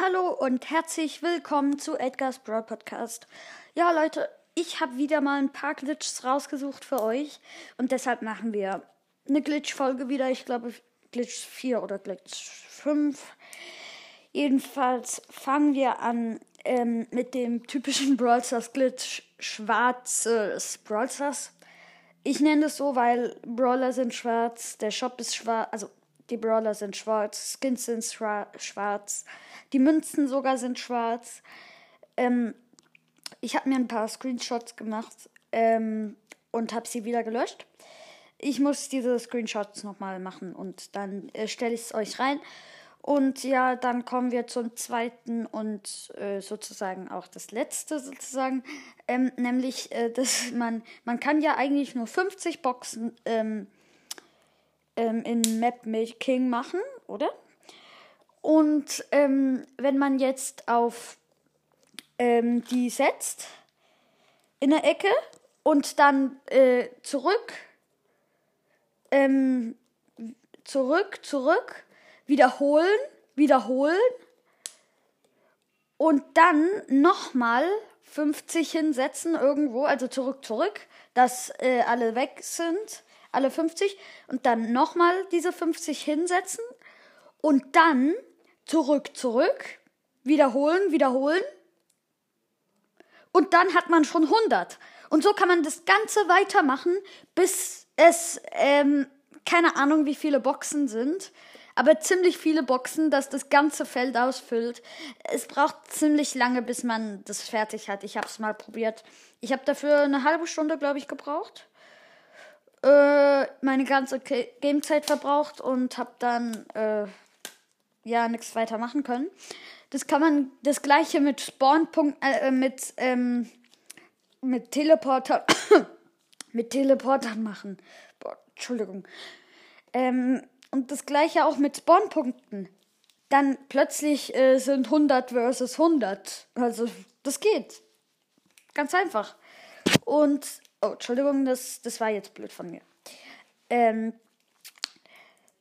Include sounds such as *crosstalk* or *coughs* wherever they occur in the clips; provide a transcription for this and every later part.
Hallo und herzlich willkommen zu Edgar's Broad Podcast. Ja, Leute, ich habe wieder mal ein paar Glitches rausgesucht für euch und deshalb machen wir eine Glitch-Folge wieder. Ich glaube, Glitch 4 oder Glitch 5. Jedenfalls fangen wir an ähm, mit dem typischen *laughs* Brawl Stars Glitch schwarzes Brawl Stars. Ich nenne es so, weil Brawler sind schwarz, der Shop ist schwarz, also die Brawler sind schwarz, Skins sind schwarz, die Münzen sogar sind schwarz. Ähm, ich habe mir ein paar Screenshots gemacht ähm, und habe sie wieder gelöscht. Ich muss diese Screenshots nochmal machen und dann äh, stelle ich es euch rein. Und ja, dann kommen wir zum zweiten und äh, sozusagen auch das letzte sozusagen, ähm, nämlich, äh, dass man, man kann ja eigentlich nur 50 Boxen ähm, ähm, in Map Making machen, oder? Und ähm, wenn man jetzt auf ähm, die setzt in der Ecke und dann äh, zurück, ähm, zurück, zurück, wiederholen, wiederholen und dann nochmal 50 hinsetzen irgendwo, also zurück, zurück, dass äh, alle weg sind alle 50 und dann nochmal diese 50 hinsetzen und dann zurück, zurück, wiederholen, wiederholen und dann hat man schon 100. Und so kann man das Ganze weitermachen, bis es, ähm, keine Ahnung, wie viele Boxen sind, aber ziemlich viele Boxen, dass das ganze Feld ausfüllt. Es braucht ziemlich lange, bis man das fertig hat. Ich habe es mal probiert. Ich habe dafür eine halbe Stunde, glaube ich, gebraucht äh, meine ganze Gamezeit verbraucht und habe dann äh, ja nichts weiter machen können. Das kann man das gleiche mit Spawnpunkt äh, mit ähm, mit Teleporter *coughs* mit Teleportern machen. Boah, Entschuldigung. Ähm, und das gleiche auch mit Spawnpunkten. Dann plötzlich äh, sind 100 versus 100. Also, das geht. Ganz einfach. Und Oh, Entschuldigung, das, das war jetzt blöd von mir. Ähm,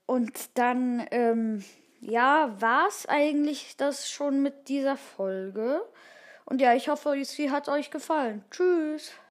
und dann, ähm, ja, war es eigentlich das schon mit dieser Folge. Und ja, ich hoffe, sie hat euch gefallen. Tschüss.